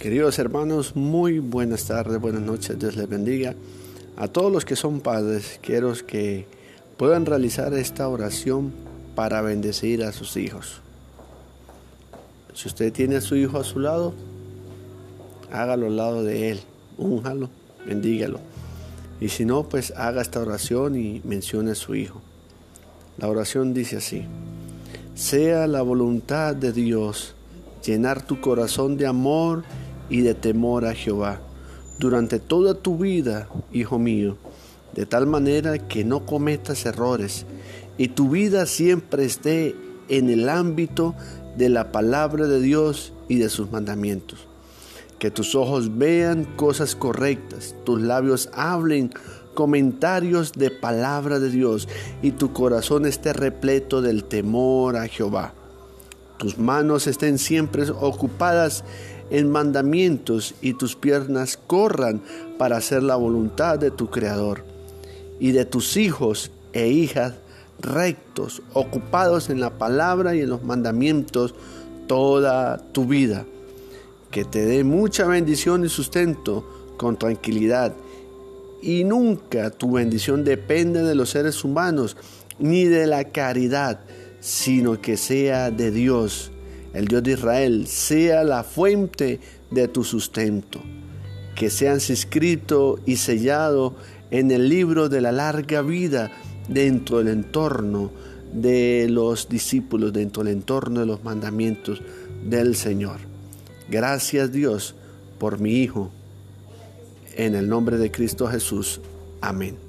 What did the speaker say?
Queridos hermanos, muy buenas tardes, buenas noches, Dios les bendiga. A todos los que son padres, quiero que puedan realizar esta oración para bendecir a sus hijos. Si usted tiene a su hijo a su lado, hágalo al lado de él, únjalo, bendígalo. Y si no, pues haga esta oración y mencione a su hijo. La oración dice así, sea la voluntad de Dios llenar tu corazón de amor y de temor a Jehová durante toda tu vida, hijo mío, de tal manera que no cometas errores y tu vida siempre esté en el ámbito de la palabra de Dios y de sus mandamientos. Que tus ojos vean cosas correctas, tus labios hablen comentarios de palabra de Dios y tu corazón esté repleto del temor a Jehová. Tus manos estén siempre ocupadas en mandamientos y tus piernas corran para hacer la voluntad de tu Creador. Y de tus hijos e hijas rectos, ocupados en la palabra y en los mandamientos toda tu vida. Que te dé mucha bendición y sustento con tranquilidad. Y nunca tu bendición depende de los seres humanos ni de la caridad, sino que sea de Dios, el Dios de Israel, sea la fuente de tu sustento. Que seas inscrito y sellado en el libro de la larga vida dentro del entorno de los discípulos, dentro del entorno de los mandamientos del Señor. Gracias Dios por mi Hijo. En el nombre de Cristo Jesús. Amén.